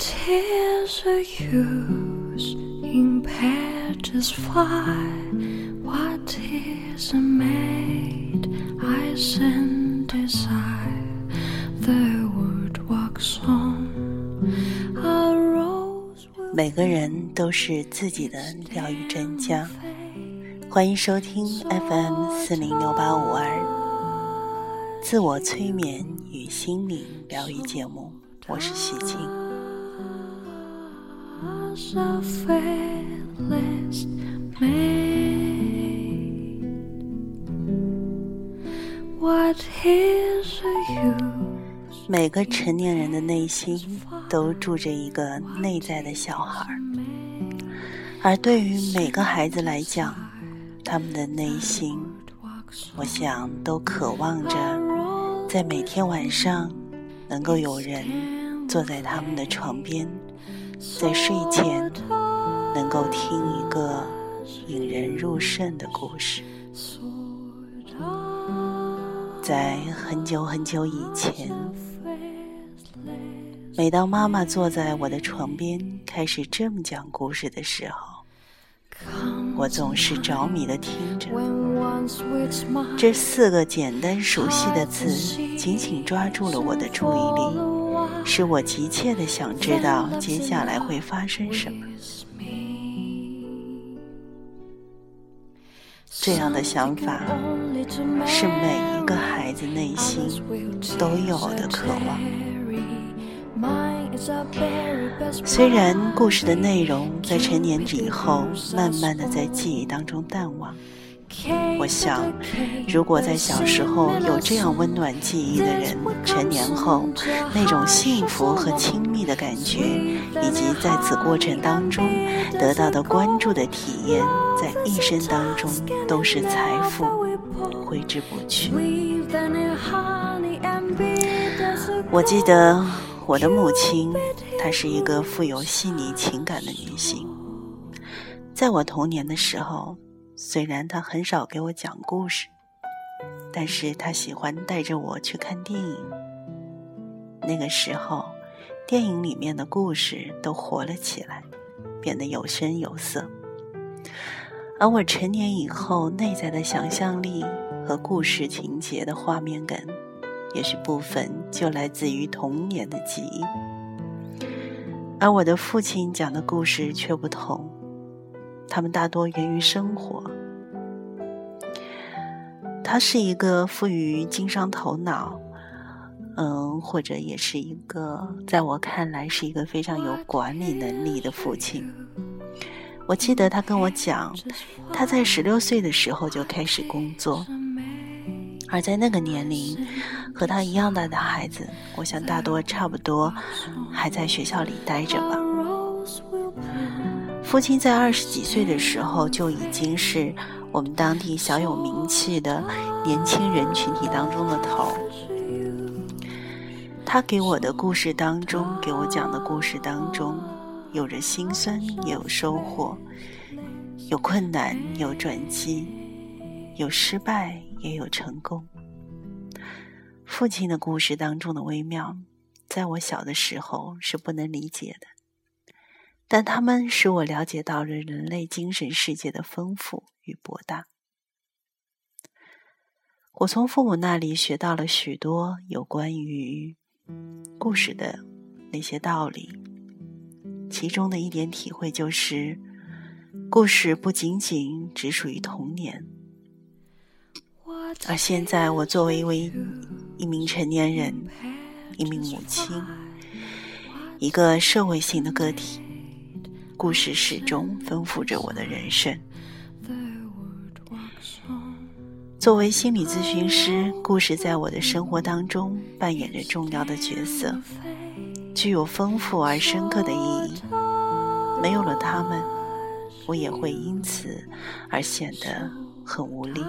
Is are used in petals fly? What is a made I send desire? The world walks on. A rose will 每个人都是自己的疗愈专家。欢迎收听 FM 四零六八五二自我催眠与心灵疗愈节目，我是许静。Maid. What is the use? 每个成年人的内心都住着一个内在的小孩儿，而对于每个孩子来讲，他们的内心，我想都渴望着在每天晚上能够有人坐在他们的床边，在睡前能够听一个引人入胜的故事。在很久很久以前，每当妈妈坐在我的床边开始这么讲故事的时候，我总是着迷的听着。这四个简单熟悉的字紧紧抓住了我的注意力，使我急切的想知道接下来会发生什么。这样的想法是每一个孩子内心都有的渴望。虽然故事的内容在成年以后慢慢的在记忆当中淡忘，我想，如果在小时候有这样温暖记忆的人，成年后那种幸福和亲密的感觉，以及在此过程当中得到的关注的体验，在一生当中都是财富，挥之不去。我记得我的母亲，她是一个富有细腻情感的女性。在我童年的时候，虽然他很少给我讲故事，但是他喜欢带着我去看电影。那个时候，电影里面的故事都活了起来，变得有声有色。而我成年以后，内在的想象力和故事情节的画面感，也许部分就来自于童年的记忆。而我的父亲讲的故事却不同，他们大多源于生活。他是一个富于经商头脑，嗯，或者也是一个在我看来是一个非常有管理能力的父亲。我记得他跟我讲，他在十六岁的时候就开始工作，而在那个年龄，和他一样大的孩子，我想大多差不多还在学校里待着吧。父亲在二十几岁的时候就已经是我们当地小有名气的年轻人群体当中的头。他给我的故事当中，给我讲的故事当中，有着辛酸，也有收获；有困难，有转机；有失败，也有成功。父亲的故事当中的微妙，在我小的时候是不能理解的。但他们使我了解到了人类精神世界的丰富与博大。我从父母那里学到了许多有关于故事的那些道理，其中的一点体会就是，故事不仅仅只属于童年。而现在，我作为一位一名成年人，一名母亲，一个社会性的个体。故事始终丰富着我的人生。作为心理咨询师，故事在我的生活当中扮演着重要的角色，具有丰富而深刻的意义。没有了他们，我也会因此而显得很无力。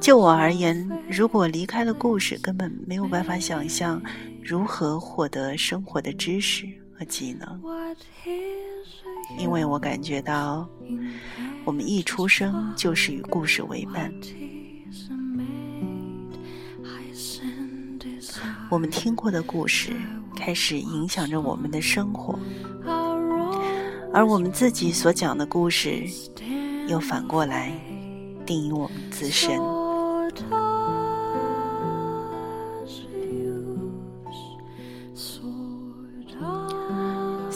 就我而言，如果离开了故事，根本没有办法想象如何获得生活的知识和技能。因为我感觉到，我们一出生就是与故事为伴。我们听过的故事，开始影响着我们的生活，而我们自己所讲的故事，又反过来定义我们自身。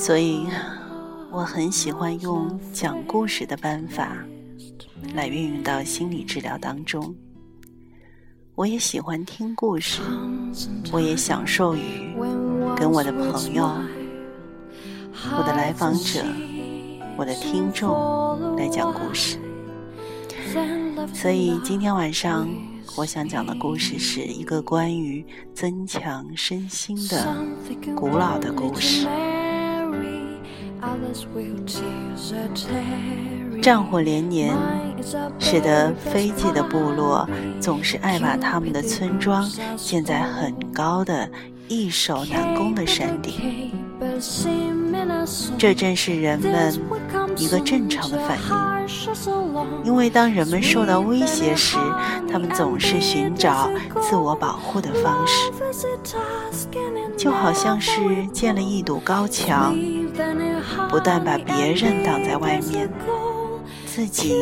所以，我很喜欢用讲故事的办法来运用到心理治疗当中。我也喜欢听故事，我也享受于跟我的朋友、我的来访者、我的听众来讲故事。所以今天晚上我想讲的故事是一个关于增强身心的古老的故事。战火连年，使得飞迹的部落总是爱把他们的村庄建在很高的、易守难攻的山顶。这正是人们一个正常的反应，因为当人们受到威胁时，他们总是寻找自我保护的方式，就好像是建了一堵高墙。不但把别人挡在外面，自己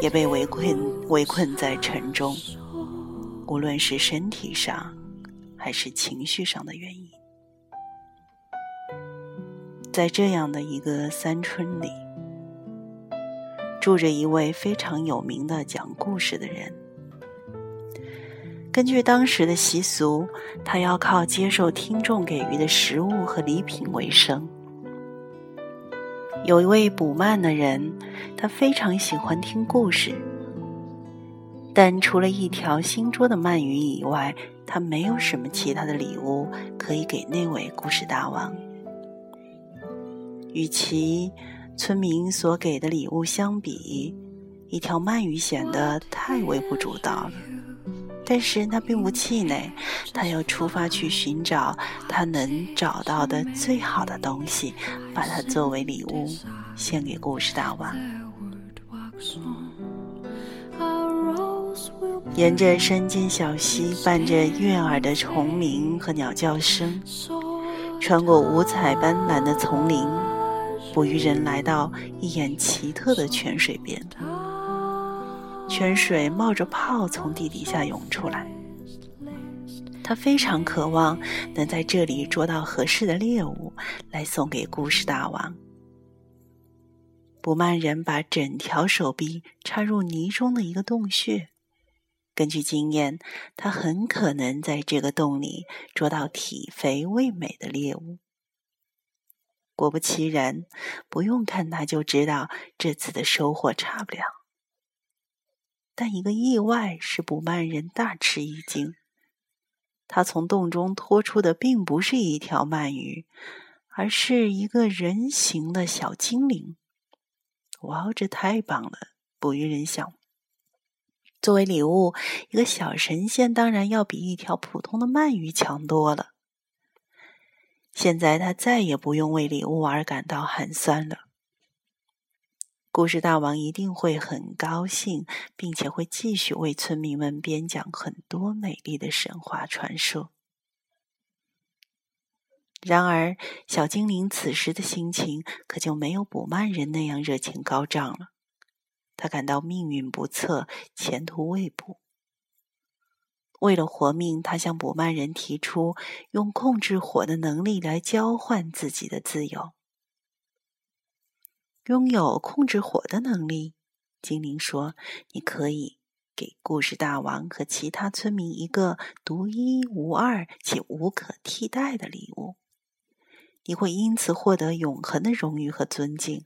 也被围困围困在城中，无论是身体上还是情绪上的原因。在这样的一个山村里，住着一位非常有名的讲故事的人。根据当时的习俗，他要靠接受听众给予的食物和礼品为生。有一位捕鳗的人，他非常喜欢听故事，但除了一条新捉的鳗鱼以外，他没有什么其他的礼物可以给那位故事大王。与其村民所给的礼物相比，一条鳗鱼显得太微不足道了。但是他并不气馁，他要出发去寻找他能找到的最好的东西，把它作为礼物献给故事大王。沿着山间小溪，伴着悦耳的虫鸣和鸟叫声，穿过五彩斑斓的丛林，捕鱼人来到一眼奇特的泉水边。泉水冒着泡从地底下涌出来，他非常渴望能在这里捉到合适的猎物来送给故事大王。捕曼人把整条手臂插入泥中的一个洞穴，根据经验，他很可能在这个洞里捉到体肥味美的猎物。果不其然，不用看他就知道这次的收获差不了。但一个意外使捕曼人大吃一惊，他从洞中拖出的并不是一条鳗鱼，而是一个人形的小精灵。哇，这太棒了！捕鱼人想，作为礼物，一个小神仙当然要比一条普通的鳗鱼强多了。现在他再也不用为礼物而感到寒酸了。故事大王一定会很高兴，并且会继续为村民们编讲很多美丽的神话传说。然而，小精灵此时的心情可就没有捕曼人那样热情高涨了。他感到命运不测，前途未卜。为了活命，他向捕曼人提出用控制火的能力来交换自己的自由。拥有控制火的能力，精灵说：“你可以给故事大王和其他村民一个独一无二且无可替代的礼物，你会因此获得永恒的荣誉和尊敬。”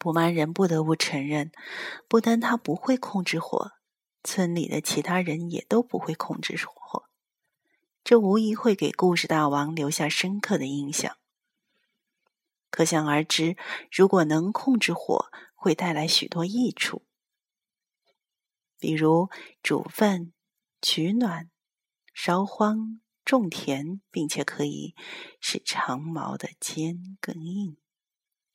布曼人不得不承认，不但他不会控制火，村里的其他人也都不会控制火，这无疑会给故事大王留下深刻的印象。可想而知，如果能控制火，会带来许多益处，比如煮饭、取暖、烧荒、种田，并且可以使长矛的尖更硬。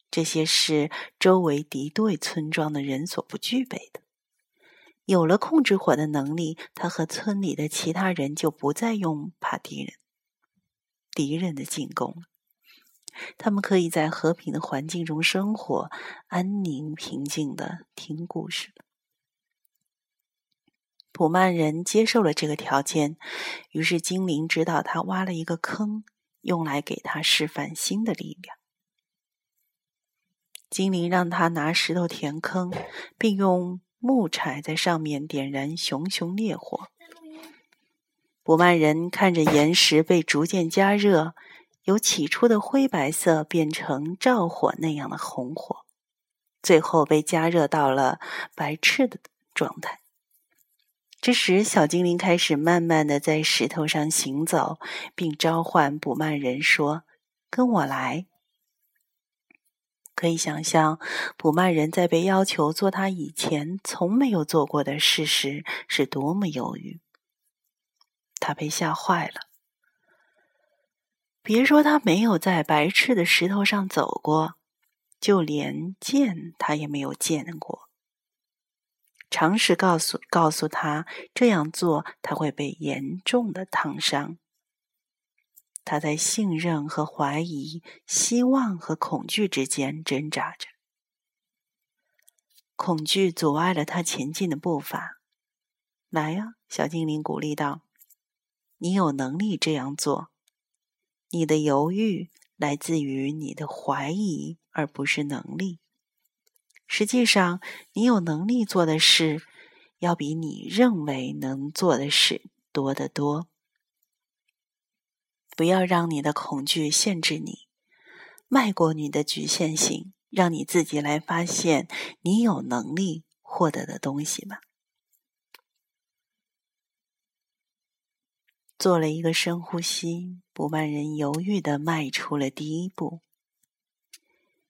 这些是周围敌对村庄的人所不具备的。有了控制火的能力，他和村里的其他人就不再用怕敌人，敌人的进攻。他们可以在和平的环境中生活，安宁平静的听故事。普曼人接受了这个条件，于是精灵指导他挖了一个坑，用来给他示范新的力量。精灵让他拿石头填坑，并用木柴在上面点燃熊熊烈火。普曼人看着岩石被逐渐加热，由起初的灰白色变成照火那样的红火，最后被加热到了白炽的状态。这时，小精灵开始慢慢的在石头上行走，并召唤捕曼人说：“跟我来。”可以想象，捕曼人在被要求做他以前从没有做过的事时是多么犹豫。他被吓坏了。别说他没有在白炽的石头上走过，就连见他也没有见过。常识告诉告诉他这样做他会被严重的烫伤。他在信任和怀疑、希望和恐惧之间挣扎着。恐惧阻碍了他前进的步伐。来呀，小精灵鼓励道：“你有能力这样做。你的犹豫来自于你的怀疑，而不是能力。”实际上，你有能力做的事，要比你认为能做的事多得多。不要让你的恐惧限制你，迈过你的局限性，让你自己来发现你有能力获得的东西吧。做了一个深呼吸，不慢人犹豫的迈出了第一步。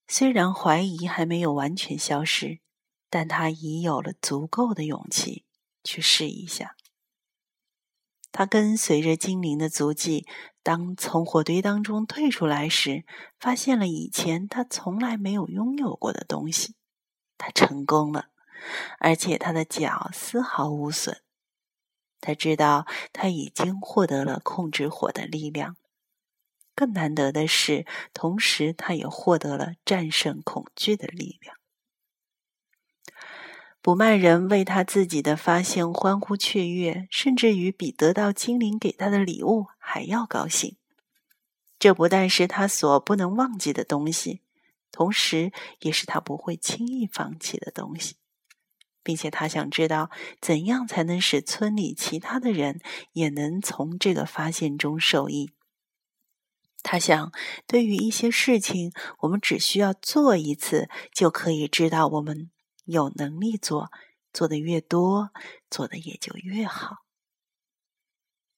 虽然怀疑还没有完全消失，但他已有了足够的勇气去试一下。他跟随着精灵的足迹，当从火堆当中退出来时，发现了以前他从来没有拥有过的东西。他成功了，而且他的脚丝毫无损。他知道他已经获得了控制火的力量。更难得的是，同时他也获得了战胜恐惧的力量。不曼人为他自己的发现欢呼雀跃，甚至于比得到精灵给他的礼物还要高兴。这不但是他所不能忘记的东西，同时也是他不会轻易放弃的东西，并且他想知道怎样才能使村里其他的人也能从这个发现中受益。他想，对于一些事情，我们只需要做一次，就可以知道我们有能力做。做的越多，做的也就越好。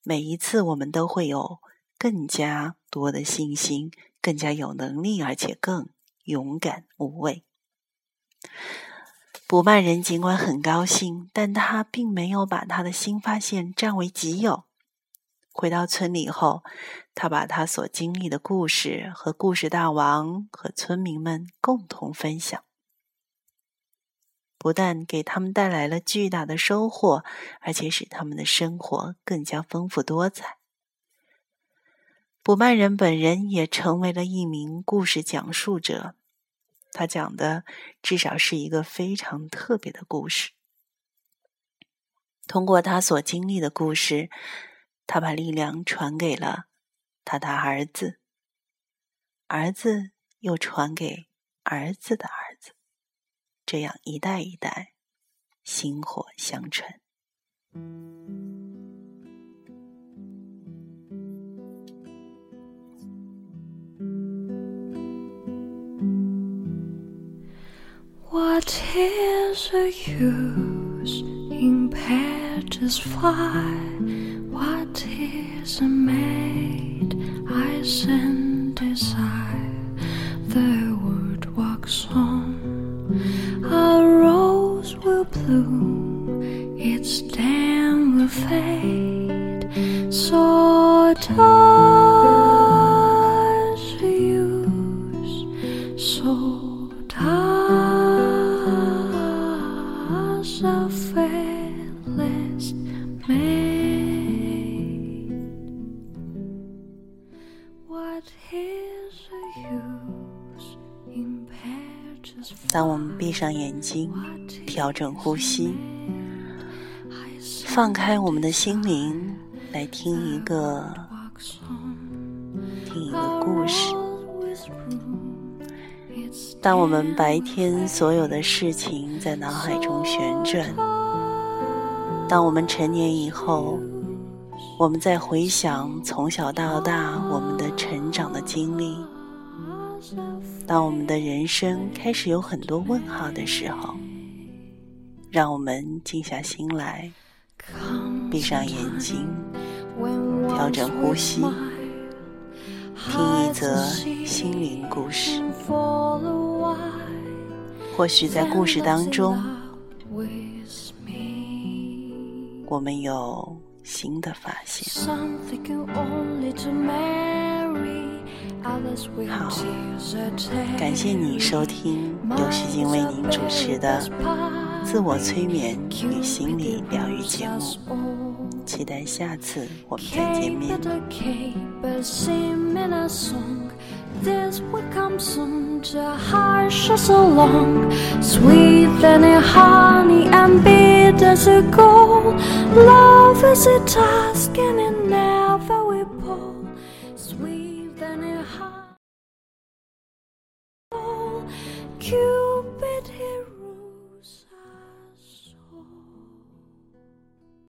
每一次，我们都会有更加多的信心，更加有能力，而且更勇敢无畏。捕曼人尽管很高兴，但他并没有把他的新发现占为己有。回到村里后，他把他所经历的故事和故事大王和村民们共同分享，不但给他们带来了巨大的收获，而且使他们的生活更加丰富多彩。卜曼人本人也成为了一名故事讲述者，他讲的至少是一个非常特别的故事。通过他所经历的故事。他把力量传给了他的儿子，儿子又传给儿子的儿子，这样一代一代薪火相传。What is the use in fly? What is a maid I send desire? The word walks on. A rose will bloom, 闭上眼睛，调整呼吸，放开我们的心灵，来听一个听一个故事。当我们白天所有的事情在脑海中旋转，当我们成年以后，我们在回想从小到大我们的成长的经历。当我们的人生开始有很多问号的时候，让我们静下心来，闭上眼睛，调整呼吸，听一则心灵故事。或许在故事当中，我们有新的发现。好，感谢你收听由徐静为您主持的自我催眠与心理疗愈节目，期待下次我们再见面。